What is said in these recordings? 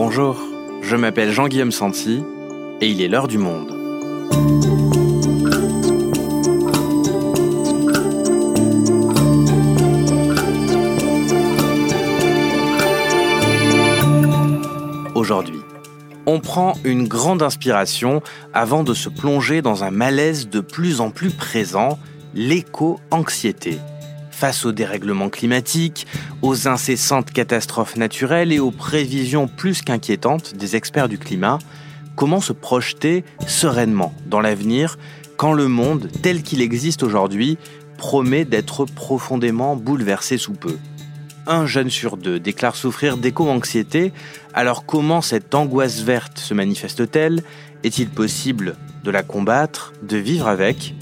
Bonjour, je m'appelle Jean-Guillaume Santi et il est l'heure du monde. Aujourd'hui, on prend une grande inspiration avant de se plonger dans un malaise de plus en plus présent, l'éco-anxiété face au dérèglement climatique, aux incessantes catastrophes naturelles et aux prévisions plus qu'inquiétantes des experts du climat, comment se projeter sereinement dans l'avenir quand le monde tel qu'il existe aujourd'hui promet d'être profondément bouleversé sous peu? Un jeune sur deux déclare souffrir d'éco-anxiété, alors comment cette angoisse verte se manifeste-t-elle? Est-il possible de la combattre, de vivre avec?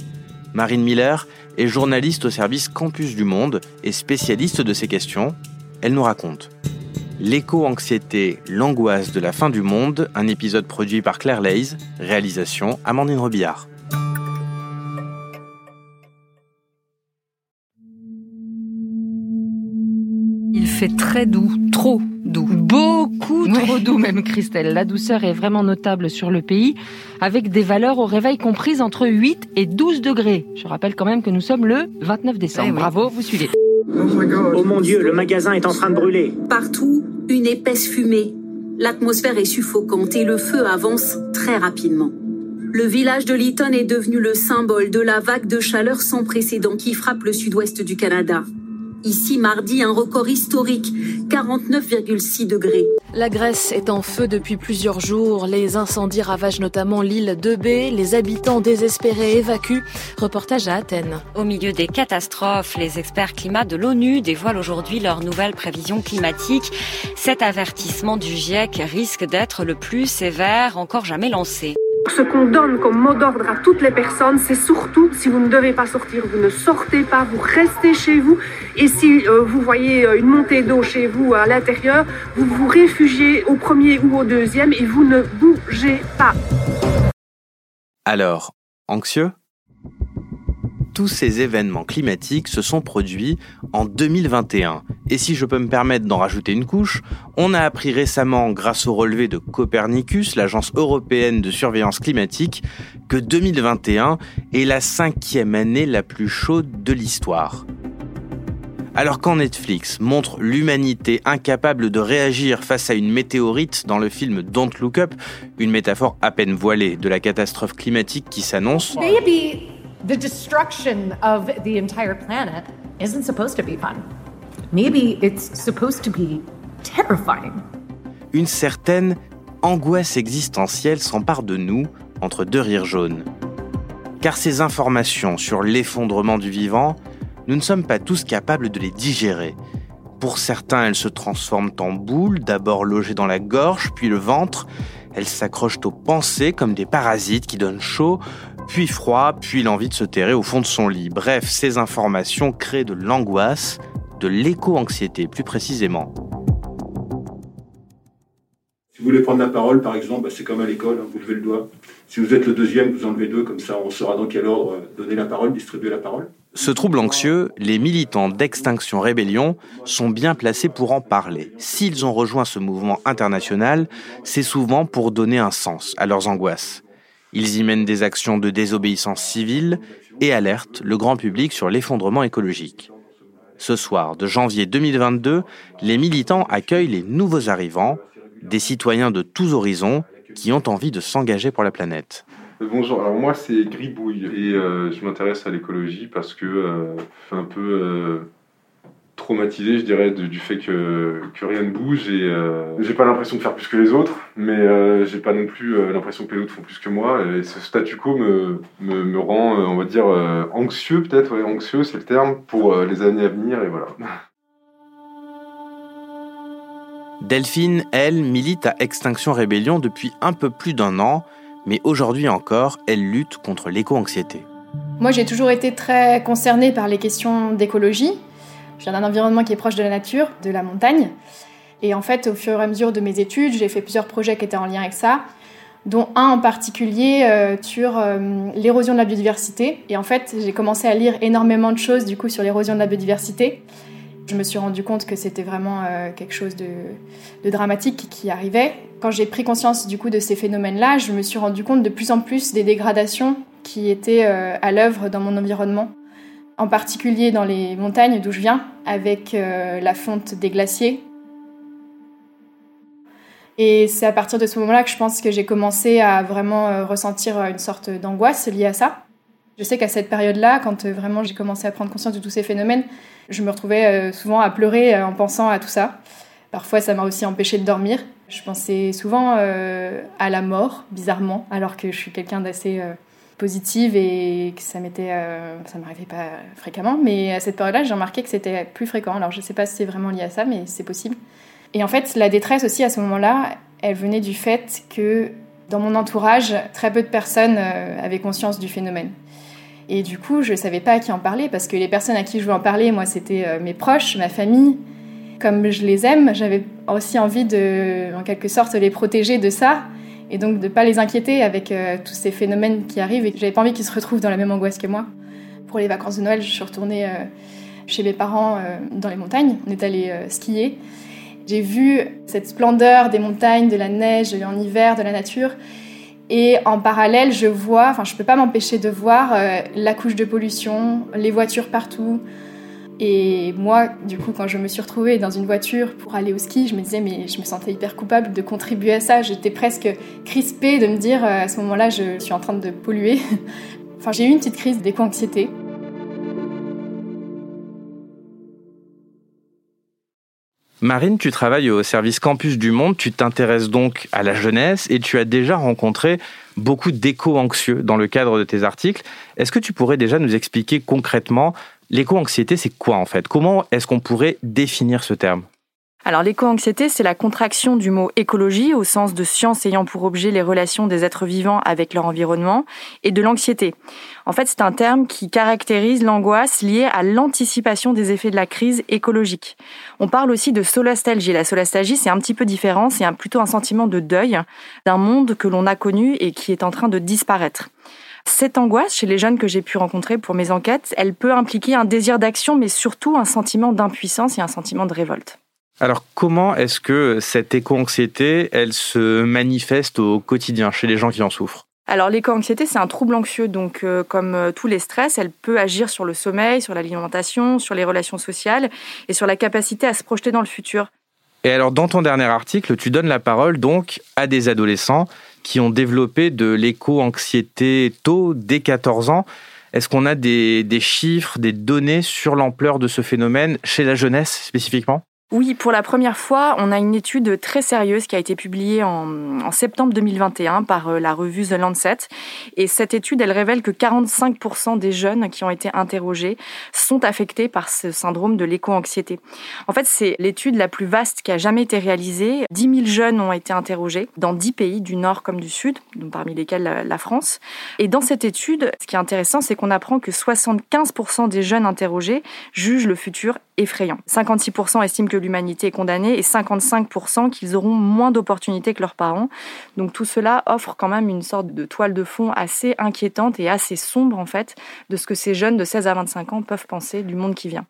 Marine Miller est journaliste au service Campus du Monde et spécialiste de ces questions. Elle nous raconte. L'éco-anxiété, l'angoisse de la fin du monde, un épisode produit par Claire Leys, réalisation Amandine Robillard. Il fait très doux, trop doux. Beaucoup trop doux même Christelle. La douceur est vraiment notable sur le pays avec des valeurs au réveil comprises entre 8 et 12 degrés. Je rappelle quand même que nous sommes le 29 décembre. Eh Bravo, vous suivez. Oh mon Dieu, le magasin est en train de brûler. Partout, une épaisse fumée. L'atmosphère est suffocante et le feu avance très rapidement. Le village de Lytton est devenu le symbole de la vague de chaleur sans précédent qui frappe le sud-ouest du Canada. Ici, mardi, un record historique, 49,6 degrés. La Grèce est en feu depuis plusieurs jours. Les incendies ravagent notamment l'île de B. Les habitants désespérés évacuent. Reportage à Athènes. Au milieu des catastrophes, les experts climat de l'ONU dévoilent aujourd'hui leurs nouvelles prévisions climatiques. Cet avertissement du GIEC risque d'être le plus sévère encore jamais lancé. Ce qu'on donne comme mot d'ordre à toutes les personnes, c'est surtout si vous ne devez pas sortir, vous ne sortez pas, vous restez chez vous. Et si euh, vous voyez euh, une montée d'eau chez vous à l'intérieur, vous vous réfugiez au premier ou au deuxième et vous ne bougez pas. Alors, anxieux? Tous ces événements climatiques se sont produits en 2021. Et si je peux me permettre d'en rajouter une couche, on a appris récemment, grâce au relevé de Copernicus, l'agence européenne de surveillance climatique, que 2021 est la cinquième année la plus chaude de l'histoire. Alors quand Netflix montre l'humanité incapable de réagir face à une météorite dans le film Don't Look Up, une métaphore à peine voilée de la catastrophe climatique qui s'annonce, the destruction of the entire planet isn't supposed to be fun. Maybe it's supposed to be terrifying. Une certaine angoisse existentielle s'empare de nous entre deux rires jaunes. Car ces informations sur l'effondrement du vivant, nous ne sommes pas tous capables de les digérer. Pour certains, elles se transforment en boules, d'abord logées dans la gorge, puis le ventre. Elles s'accrochent aux pensées comme des parasites qui donnent chaud, puis froid, puis l'envie de se terrer au fond de son lit. Bref, ces informations créent de l'angoisse, de l'éco-anxiété plus précisément. Si vous voulez prendre la parole, par exemple, bah, c'est comme à l'école, hein, vous levez le doigt. Si vous êtes le deuxième, vous enlevez deux, comme ça on saura dans quel ordre donner la parole, distribuer la parole. Ce trouble anxieux, les militants d'Extinction Rébellion sont bien placés pour en parler. S'ils ont rejoint ce mouvement international, c'est souvent pour donner un sens à leurs angoisses. Ils y mènent des actions de désobéissance civile et alertent le grand public sur l'effondrement écologique. Ce soir de janvier 2022, les militants accueillent les nouveaux arrivants, des citoyens de tous horizons qui ont envie de s'engager pour la planète. Bonjour, alors moi c'est Gribouille et euh, je m'intéresse à l'écologie parce que euh, un peu euh, traumatisé, je dirais, du fait que, que, rien ne bouge et j'ai pas l'impression de faire plus que les autres, mais j'ai pas non plus l'impression que les autres font plus que moi et ce statu quo me, me, me rend, on va dire, anxieux peut-être, ouais, anxieux c'est le terme, pour les années à venir et voilà. Delphine, elle, milite à Extinction Rébellion depuis un peu plus d'un an mais aujourd'hui encore, elle lutte contre l'éco-anxiété. Moi, j'ai toujours été très concernée par les questions d'écologie. Je viens d'un environnement qui est proche de la nature, de la montagne. Et en fait, au fur et à mesure de mes études, j'ai fait plusieurs projets qui étaient en lien avec ça, dont un en particulier euh, sur euh, l'érosion de la biodiversité. Et en fait, j'ai commencé à lire énormément de choses du coup sur l'érosion de la biodiversité. Je me suis rendu compte que c'était vraiment euh, quelque chose de, de, dramatique qui arrivait. Quand j'ai pris conscience du coup de ces phénomènes-là, je me suis rendu compte de plus en plus des dégradations qui étaient à l'œuvre dans mon environnement, en particulier dans les montagnes d'où je viens, avec euh, la fonte des glaciers. Et c'est à partir de ce moment-là que je pense que j'ai commencé à vraiment ressentir une sorte d'angoisse liée à ça. Je sais qu'à cette période-là, quand vraiment j'ai commencé à prendre conscience de tous ces phénomènes, je me retrouvais euh, souvent à pleurer euh, en pensant à tout ça. Parfois, ça m'a aussi empêché de dormir. Je pensais souvent euh, à la mort, bizarrement, alors que je suis quelqu'un d'assez positive et que ça m'était, ça m'arrivait pas fréquemment. Mais à cette période-là, j'ai remarqué que c'était plus fréquent. Alors, je sais pas si c'est vraiment lié à ça, mais c'est possible. Et en fait, la détresse aussi à ce moment-là, elle venait du fait que dans mon entourage, très peu de personnes avaient conscience du phénomène. Et du coup, je ne savais pas à qui en parler parce que les personnes à qui je voulais en parler, moi, c'était euh, mes proches, ma famille. Comme je les aime, j'avais aussi envie de, en quelque sorte, les protéger de ça et donc de ne pas les inquiéter avec euh, tous ces phénomènes qui arrivent et j'avais pas envie qu'ils se retrouvent dans la même angoisse que moi. Pour les vacances de Noël, je suis retournée euh, chez mes parents dans les montagnes. On est allé skier. J'ai vu cette splendeur des montagnes, de la neige en hiver, de la nature. Et en parallèle, je vois, enfin, je peux pas m'empêcher de voir euh, la couche de pollution, les voitures partout. Et moi, du coup, quand je me suis retrouvée dans une voiture pour aller au ski, je me disais, mais je me sentais hyper coupable de contribuer à ça. J'étais presque crispée de me dire, euh, à ce moment-là, je suis en train de polluer. enfin, j'ai eu une petite crise d'éco-anxiété. Marine, tu travailles au service Campus du Monde, tu t'intéresses donc à la jeunesse et tu as déjà rencontré beaucoup d'éco-anxieux dans le cadre de tes articles. Est-ce que tu pourrais déjà nous expliquer concrètement l'éco-anxiété, c'est quoi en fait? Comment est-ce qu'on pourrait définir ce terme? Alors l'éco-anxiété, c'est la contraction du mot écologie au sens de science ayant pour objet les relations des êtres vivants avec leur environnement et de l'anxiété. En fait, c'est un terme qui caractérise l'angoisse liée à l'anticipation des effets de la crise écologique. On parle aussi de solastalgie. La solastalgie, c'est un petit peu différent, c'est plutôt un sentiment de deuil d'un monde que l'on a connu et qui est en train de disparaître. Cette angoisse, chez les jeunes que j'ai pu rencontrer pour mes enquêtes, elle peut impliquer un désir d'action, mais surtout un sentiment d'impuissance et un sentiment de révolte. Alors comment est-ce que cette éco-anxiété, elle se manifeste au quotidien chez les gens qui en souffrent? Alors l'éco-anxiété, c'est un trouble anxieux, donc euh, comme euh, tous les stress, elle peut agir sur le sommeil, sur l'alimentation, sur les relations sociales et sur la capacité à se projeter dans le futur. Et alors dans ton dernier article, tu donnes la parole donc à des adolescents qui ont développé de l'éco-anxiété tôt, dès 14 ans. Est-ce qu'on a des chiffres, des données sur l'ampleur de ce phénomène chez la jeunesse spécifiquement? Oui, pour la première fois, on a une étude très sérieuse qui a été publiée en, septembre 2021 par euh, la revue The Lancet. Et cette étude, elle révèle que 45% des jeunes qui ont été interrogés sont affectés par ce syndrome de l'éco-anxiété. En fait, c'est l'étude la plus vaste qui a jamais été réalisée. 10 000 jeunes ont été interrogés dans 10 pays du Nord comme du Sud, parmi lesquels la France. Et dans cette étude, ce qui est intéressant, c'est qu'on apprend que 75% des jeunes interrogés jugent le futur effrayant. 56% estiment que l'humanité est condamnée et 55% qu'ils auront moins d'opportunités que leurs parents. Donc tout cela offre quand même une sorte de toile de fond assez inquiétante et assez sombre en fait de ce que ces jeunes de 16 à 25 ans peuvent penser du monde qui vient.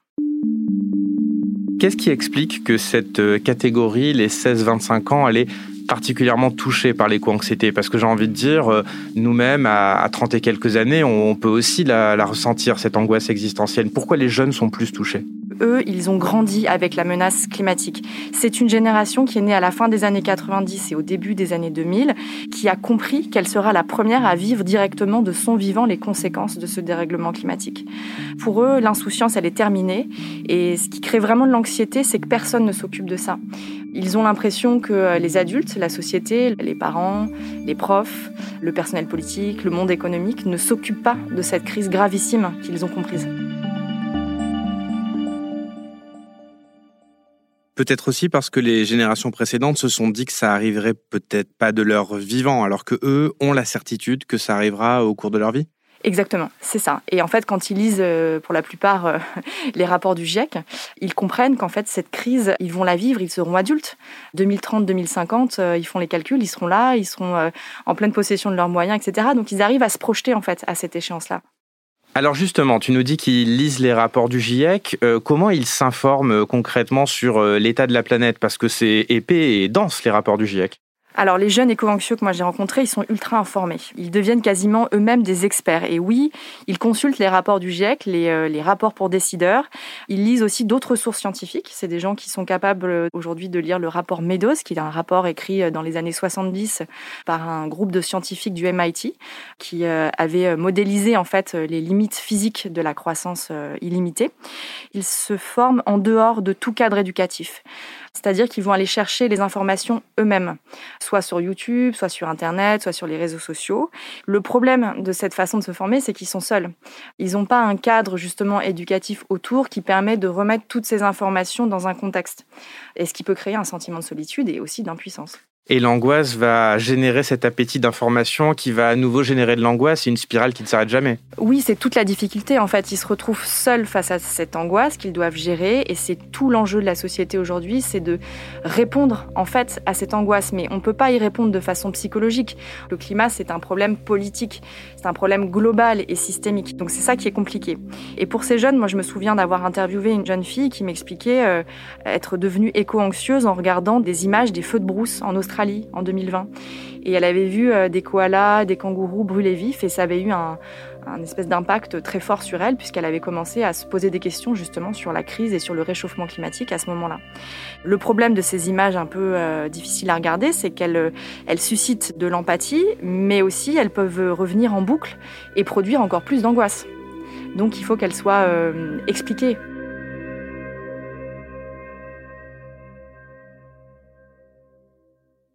Qu'est-ce qui explique que cette euh, catégorie, les 16-25 ans, elle est particulièrement touchée par l'éco-anxiété Parce que j'ai envie de dire, euh, nous-mêmes, à 30 et quelques années, on peut aussi la, la ressentir, cette angoisse existentielle. Pourquoi les jeunes sont plus touchés? Eux, ils ont grandi avec la menace climatique. C'est une génération qui est née à la fin des années 90 et au début des années 2000, qui a compris qu'elle sera la première à vivre directement de son vivant les conséquences de ce dérèglement climatique. Pour eux, l'insouciance, elle est terminée et ce qui crée vraiment de l'anxiété, c'est que personne ne s'occupe de ça. Ils ont l'impression que les adultes, la société, les parents, les profs, le personnel politique, le monde économique ne s'occupent pas de cette crise gravissime qu'ils ont comprise. Peut-être aussi parce que les générations précédentes se sont dit que ça arriverait peut-être pas de leur vivant, alors que eux ont la certitude que ça arrivera au cours de leur vie. Exactement, c'est ça. Et en fait, quand ils lisent euh, pour la plupart euh, les rapports du GIEC, ils comprennent qu'en fait, cette crise, ils vont la vivre, ils seront adultes. 2030, 2050, euh, ils font les calculs, ils seront là, ils seront en pleine possession de leurs moyens, etc. Donc, ils arrivent à se projeter, en fait, à cette échéance-là. Alors justement, tu nous dis qu'ils lisent les rapports du GIEC. Euh, comment ils s'informent concrètement sur l'état de la planète? Parce que c'est épais et dense les rapports du GIEC. Alors les jeunes éco-anxieux que moi j'ai rencontrés, ils sont ultra informés. Ils deviennent quasiment eux-mêmes des experts. Et oui, ils consultent les rapports du GIEC, les, euh, les rapports pour décideurs. Ils lisent aussi d'autres sources scientifiques. C'est des gens qui sont capables euh, aujourd'hui de lire le rapport Meadows, qui est un rapport écrit euh, dans les années 70 par un groupe de scientifiques du MIT, qui avait modélisé en fait les limites physiques de la croissance illimitée. Ils se forment en dehors de tout cadre éducatif. C'est-à-dire qu'ils vont aller chercher les informations eux-mêmes, soit sur YouTube, soit sur Internet, soit sur les réseaux sociaux. Le problème de cette façon de se former, c'est qu'ils sont seuls. Ils n'ont pas un cadre justement éducatif autour qui permet de remettre toutes ces informations dans un contexte. Et ce qui peut créer un sentiment de solitude et aussi d'impuissance. Et l'angoisse va générer cet appétit d'information qui va à nouveau générer de l'angoisse. C'est une spirale qui ne s'arrête jamais. Oui, c'est toute la difficulté. En fait, ils se retrouvent seuls face à cette angoisse qu'ils doivent gérer. Et c'est tout l'enjeu de la société aujourd'hui, c'est de répondre en fait à cette angoisse. Mais on ne peut pas y répondre de façon psychologique. Le climat, c'est un problème politique. C'est un problème global et systémique. Donc c'est ça qui est compliqué. Et pour ces jeunes, moi je me souviens d'avoir interviewé une jeune fille qui m'expliquait euh, être devenue éco-anxieuse en regardant des images des feux de brousse en Australie en 2020. Et elle avait vu euh, des koalas, des kangourous brûlés vifs et ça avait eu un, espèce d'impact très fort sur elle puisqu'elle avait commencé à se poser des questions justement sur la crise et sur le réchauffement climatique à ce moment-là. Le problème de ces images un peu euh, difficiles à regarder, c'est qu'elles euh, suscitent de l'empathie, mais aussi elles peuvent revenir en boucle et produire encore plus d'angoisse. Donc il faut qu'elles soient expliquées.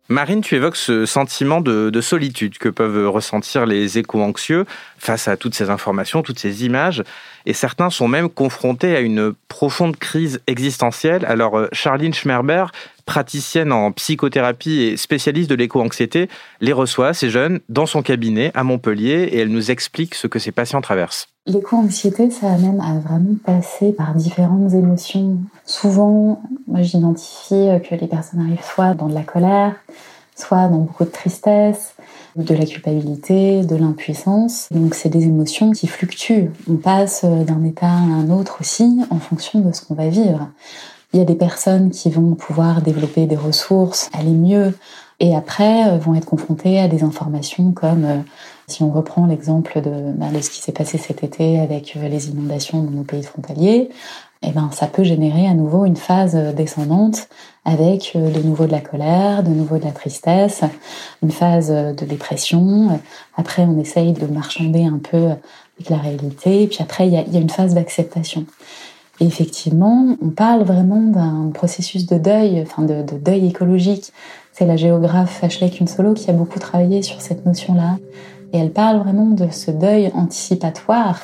Marine, tu évoques ce sentiment de, solitude que peuvent ressentir les éco-anxieux face à toutes ces informations, toutes ces images, et certains sont même confrontés à une profonde crise existentielle. Alors, euh, Charline Schmerber, praticienne en psychothérapie et spécialiste de l'éco-anxiété, les reçoit, ces jeunes, dans son cabinet à Montpellier, et elle nous explique ce que ces patients traversent. L'éco-anxiété, ça amène à vraiment passer par différentes émotions. Souvent, moi j'identifie que les personnes arrivent soit dans de la colère, soit dans beaucoup de tristesse, de la culpabilité, de l'impuissance. Donc c'est des émotions qui fluctuent. On passe d'un état à un autre aussi en fonction de ce qu'on va vivre. Il y a des personnes qui vont pouvoir développer des ressources, aller mieux, et après vont être confrontées à des informations comme euh, si on reprend l'exemple bah, de, ce qui s'est passé cet été avec euh, les inondations dans nos pays frontaliers, eh ben, ça peut générer à nouveau une phase euh, descendante avec euh, de nouveau de la colère, de nouveau de la tristesse, une phase de dépression. Après, on essaye de marchander un peu avec la réalité. Puis après, il y a, une phase d'acceptation. Et effectivement, on parle vraiment d'un processus de deuil, enfin de, de deuil écologique. C'est la géographe Ashley Kunsolo qui a beaucoup travaillé sur cette notion-là. Et elle parle vraiment de ce deuil anticipatoire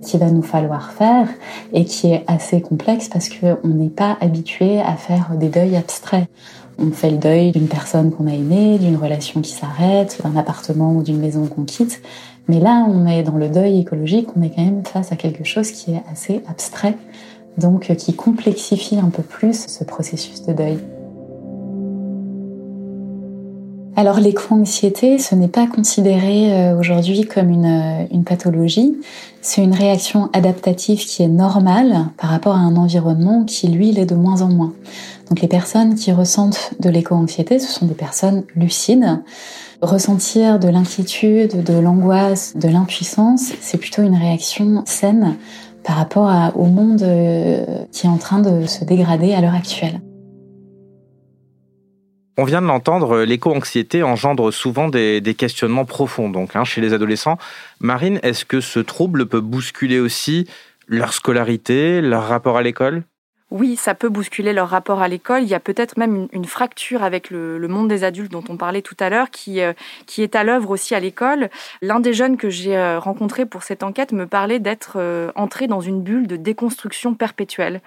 qu'il va nous falloir faire et qui est assez complexe parce qu'on n'est pas habitué à faire des deuils abstraits. On fait le deuil d'une personne qu'on a aimée, d'une relation qui s'arrête, d'un appartement ou d'une maison qu'on quitte. Mais là, on est dans le deuil écologique, on est quand même face à quelque chose qui est assez abstrait, donc qui complexifie un peu plus ce processus de deuil. Alors l'éco-anxiété, ce n'est pas considéré euh, aujourd'hui comme une, euh, une pathologie, c'est une réaction adaptative qui est normale par rapport à un environnement qui, lui, l'est de moins en moins. Donc les personnes qui ressentent de l'éco-anxiété, ce sont des personnes lucides. Ressentir de l'inquiétude, de l'angoisse, de l'impuissance, c'est plutôt une réaction saine par rapport au monde euh, qui est en train de se dégrader à l'heure actuelle. On vient de l'entendre, l'éco-anxiété engendre souvent des, questionnements profonds donc hein, chez les adolescents. Marine, est-ce que ce trouble peut bousculer aussi leur scolarité, leur rapport à l'école? Oui, ça peut bousculer leur rapport à l'école. Il y a peut-être même une, fracture avec le, monde des adultes dont on parlait tout à l'heure, qui, euh, qui est à l'œuvre aussi à l'école. L'un des jeunes que j'ai euh, rencontré pour cette enquête me parlait d'être euh, entré dans une bulle de déconstruction perpétuelle.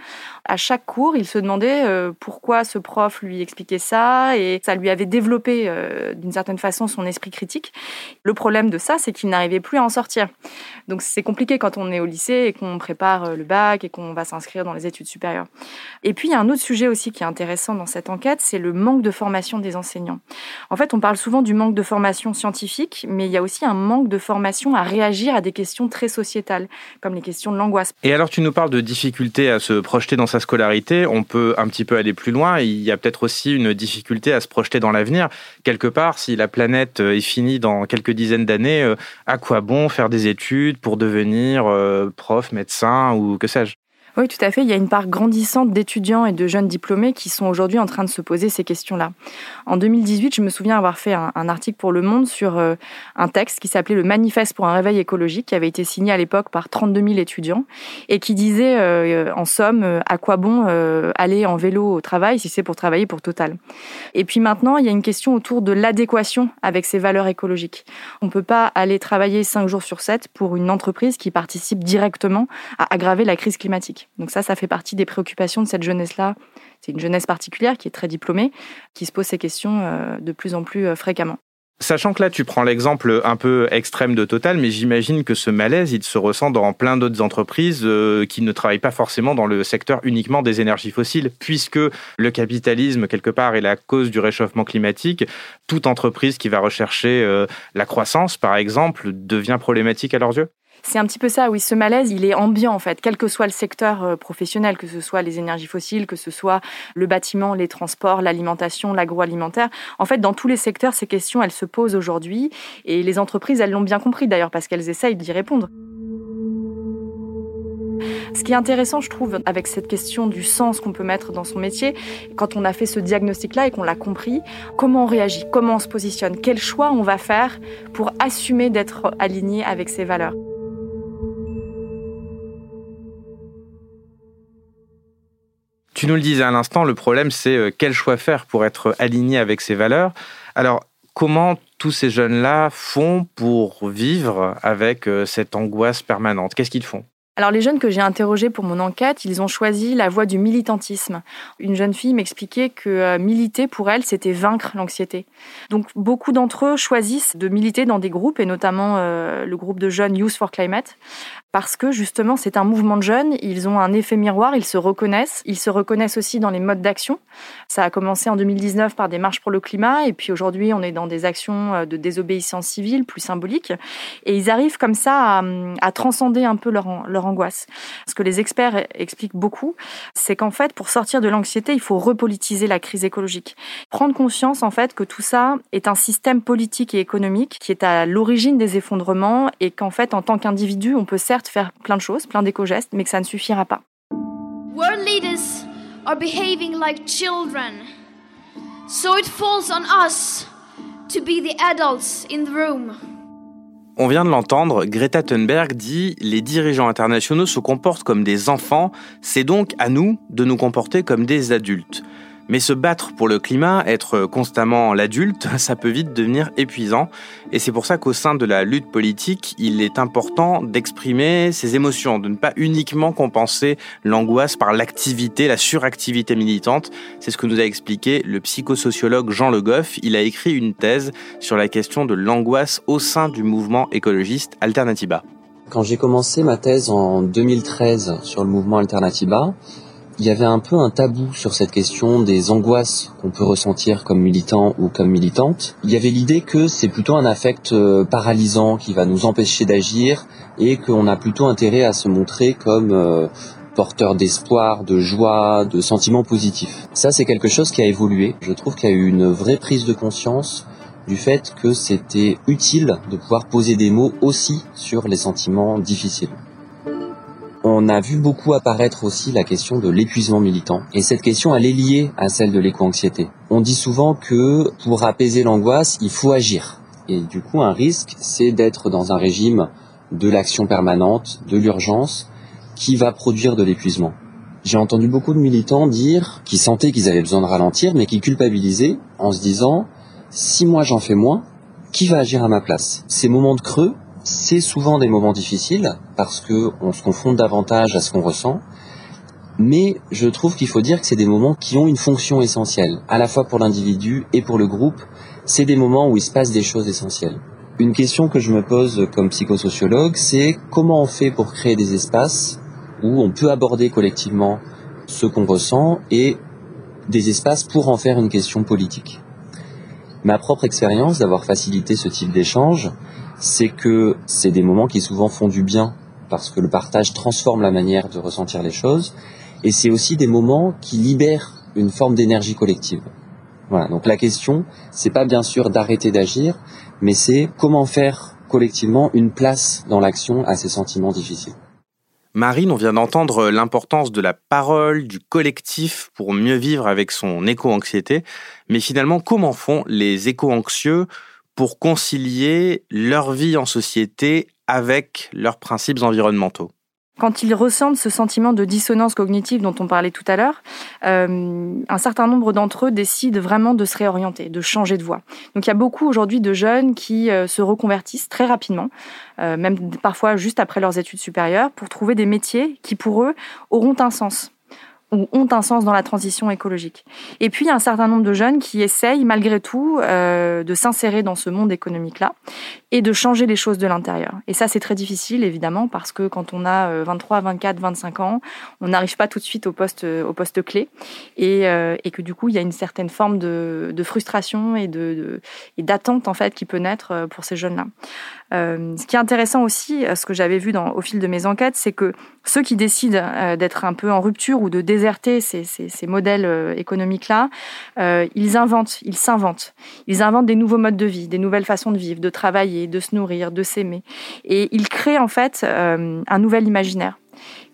À chaque cours, il se demandait pourquoi ce prof lui expliquait ça, et ça lui avait développé d'une certaine façon son esprit critique. Le problème de ça, c'est qu'il n'arrivait plus à en sortir. Donc c'est compliqué quand on est au lycée et qu'on prépare le bac et qu'on va s'inscrire dans les études supérieures. Et puis, il y a un autre sujet aussi qui est intéressant dans cette enquête, c'est le manque de formation des enseignants. En fait, on parle souvent du manque de formation scientifique, mais il y a aussi un manque de formation à réagir à des questions très sociétales, comme les questions de l'angoisse. Et alors, tu nous parles de difficulté à se projeter dans sa scolarité. On peut un petit peu aller plus loin. Il y a peut-être aussi une difficulté à se projeter dans l'avenir. Quelque part, si la planète est finie dans quelques dizaines d'années, euh, à quoi bon faire des études pour devenir euh, prof, médecin ou que sais-je? Oui, tout à fait. Il y a une part grandissante d'étudiants et de jeunes diplômés qui sont aujourd'hui en train de se poser ces questions-là. En 2018, je me souviens avoir fait un, article pour Le Monde sur euh, un texte qui s'appelait Le Manifeste pour un réveil écologique, qui avait été signé à l'époque par 32 000 étudiants et qui disait, euh, en somme, euh, à quoi bon aller en vélo au travail si c'est pour travailler pour Total. Et puis maintenant, il y a une question autour de l'adéquation avec ces valeurs écologiques. On ne peut pas aller travailler 5 jours sur 7 pour une entreprise qui participe directement à aggraver la crise climatique. Donc ça, ça fait partie des préoccupations de cette jeunesse-là. C'est une jeunesse particulière qui est très diplômée, qui se pose ces questions euh, de plus en plus euh, fréquemment. Sachant que là, tu prends l'exemple un peu extrême de Total, mais j'imagine que ce malaise, il se ressent dans plein d'autres entreprises euh, qui ne travaillent pas forcément dans le secteur uniquement des énergies fossiles, puisque le capitalisme, quelque part, est la cause du réchauffement climatique. Toute entreprise qui va rechercher la croissance, par exemple, devient problématique à leurs yeux? C'est un petit peu ça, oui. Ce malaise, il est ambiant, en fait, quel que soit le secteur euh, professionnel, que ce soit les énergies fossiles, que ce soit le bâtiment, les transports, l'alimentation, l'agroalimentaire. En fait, dans tous les secteurs, ces questions, elles se posent aujourd'hui. Et les entreprises, elles l'ont bien compris, d'ailleurs, parce qu'elles essayent d'y répondre. Ce qui est intéressant, je trouve, avec cette question du sens qu'on peut mettre dans son métier, quand on a fait ce diagnostic-là et qu'on l'a compris, comment on réagit, comment on se positionne, quel choix on va faire pour assumer d'être aligné avec ses valeurs. Tu nous le disais à l'instant, le problème c'est euh, quel choix faire pour être aligné avec ses valeurs. Alors, comment tous ces jeunes-là font pour vivre avec euh, cette angoisse permanente? Qu'est-ce qu'ils font? Alors les jeunes que j'ai interrogés pour mon enquête, ils ont choisi la voie du militantisme. Une jeune fille m'expliquait que euh, militer pour elle, c'était vaincre l'anxiété. Donc beaucoup d'entre eux choisissent de militer dans des groupes, et notamment le groupe de jeunes Youth for Climate, parce que justement c'est un mouvement de jeunes, ils ont un effet miroir, ils se reconnaissent, ils se reconnaissent aussi dans les modes d'action. Ça a commencé en 2019 par des marches pour le climat et puis aujourd'hui on est dans des actions euh, de désobéissance civile plus symboliques et ils arrivent comme ça à, transcender un peu leur, leur angoisse. Ce que les experts expliquent beaucoup, c'est qu'en fait pour sortir de l'anxiété, il faut repolitiser la crise écologique. Prendre conscience en fait que tout ça est un système politique et économique qui est à l'origine des effondrements et qu'en fait en tant qu'individu, on peut certes faire plein de choses, plein d'éco-gestes, mais que ça ne suffira pas. World leaders are behaving like children. So it falls on us to be the adults in the room. On vient de l'entendre, Greta Thunberg dit Les dirigeants internationaux se comportent comme des enfants, c'est donc à nous de nous comporter comme des adultes. Mais se battre pour le climat, être constamment l'adulte, ça peut vite devenir épuisant. Et c'est pour ça qu'au sein de la lutte politique, il est important d'exprimer ses émotions, de ne pas uniquement compenser l'angoisse par l'activité, la suractivité militante. C'est ce que nous a expliqué le psychosociologue Jean Le Goff. Il a écrit une thèse sur la question de l'angoisse au sein du mouvement écologiste Alternativa. Quand j'ai commencé ma thèse en 2013 sur le mouvement Alternativa, il y avait un peu un tabou sur cette question des angoisses qu'on peut ressentir comme militant ou comme militante. Il y avait l'idée que c'est plutôt un affect euh, paralysant qui va nous empêcher d'agir et qu'on a plutôt intérêt à se montrer comme euh, porteur d'espoir, de joie, de sentiments positifs. Ça, c'est quelque chose qui a évolué. Je trouve qu'il y a eu une vraie prise de conscience du fait que c'était utile de pouvoir poser des mots aussi sur les sentiments difficiles. On a vu beaucoup apparaître aussi la question de l'épuisement militant. Et cette question, elle est liée à celle de l'éco-anxiété. On dit souvent que pour apaiser l'angoisse, il faut agir. Et du coup, un risque, c'est d'être dans un régime de l'action permanente, de l'urgence, qui va produire de l'épuisement. J'ai entendu beaucoup de militants dire qu'ils sentaient qu'ils avaient besoin de ralentir, mais qui culpabilisaient en se disant, si moi j'en fais moins, qui va agir à ma place? Ces moments de creux, c'est souvent des moments difficiles parce que on se confronte davantage à ce qu'on ressent. Mais je trouve qu'il faut dire que c'est des moments qui ont une fonction essentielle, à la fois pour l'individu et pour le groupe. C'est des moments où il se passe des choses essentielles. Une question que je me pose comme psychosociologue, c'est comment on fait pour créer des espaces où on peut aborder collectivement ce qu'on ressent et des espaces pour en faire une question politique. Ma propre expérience d'avoir facilité ce type d'échange, c'est que c'est des moments qui souvent font du bien parce que le partage transforme la manière de ressentir les choses et c'est aussi des moments qui libèrent une forme d'énergie collective. Voilà, donc la question, c'est pas bien sûr d'arrêter d'agir, mais c'est comment faire collectivement une place dans l'action à ces sentiments difficiles. Marine, on vient d'entendre l'importance de la parole, du collectif pour mieux vivre avec son éco-anxiété. Mais finalement, comment font les éco-anxieux pour concilier leur vie en société avec leurs principes environnementaux quand ils ressentent ce sentiment de dissonance cognitive dont on parlait tout à l'heure, euh, un certain nombre d'entre eux décident vraiment de se réorienter, de changer de voie. Donc il y a beaucoup aujourd'hui de jeunes qui euh, se reconvertissent très rapidement, euh, même parfois juste après leurs études supérieures, pour trouver des métiers qui pour eux auront un sens ou ont un sens dans la transition écologique. Et puis, il y a un certain nombre de jeunes qui essayent, malgré tout, euh, de s'insérer dans ce monde économique-là et de changer les choses de l'intérieur. Et ça, c'est très difficile, évidemment, parce que quand on a 23, 24, 25 ans, on n'arrive pas tout de suite au poste, au poste clé et, euh, et que du coup, il y a une certaine forme de, de frustration et de, et d'attente, en fait, qui peut naître euh, pour ces jeunes-là. Euh, ce qui est intéressant aussi, euh, ce que j'avais vu dans, au fil de mes enquêtes, c'est que ceux qui décident euh, d'être un peu en rupture ou de déserter ces, ces, ces modèles économiques-là, ils inventent, ils s'inventent. Ils inventent des nouveaux modes de vie, des nouvelles façons de vivre, de travailler, de se nourrir, de s'aimer. Et ils créent en fait un nouvel imaginaire.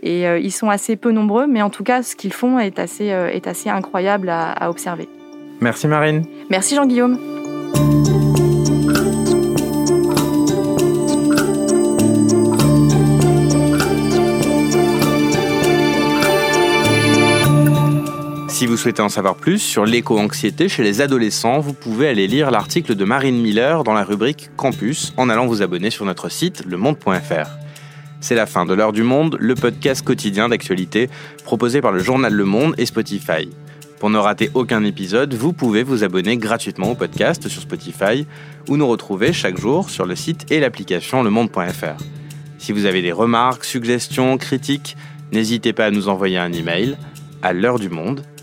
Et ils sont assez peu nombreux, mais en tout cas, ce qu'ils font est assez, est assez incroyable à, à observer. Merci Marine. Merci Jean-Guillaume. Si vous souhaitez en savoir plus sur l'éco-anxiété chez les adolescents, vous pouvez aller lire l'article de Marine Miller dans la rubrique Campus en allant vous abonner sur notre site lemonde.fr. C'est la fin de l'heure du monde, le podcast quotidien d'actualité proposé par le journal Le Monde et Spotify. Pour ne rater aucun épisode, vous pouvez vous abonner gratuitement au podcast sur Spotify ou nous retrouver chaque jour sur le site et l'application lemonde.fr. Si vous avez des remarques, suggestions, critiques, n'hésitez pas à nous envoyer un email à l'heure du monde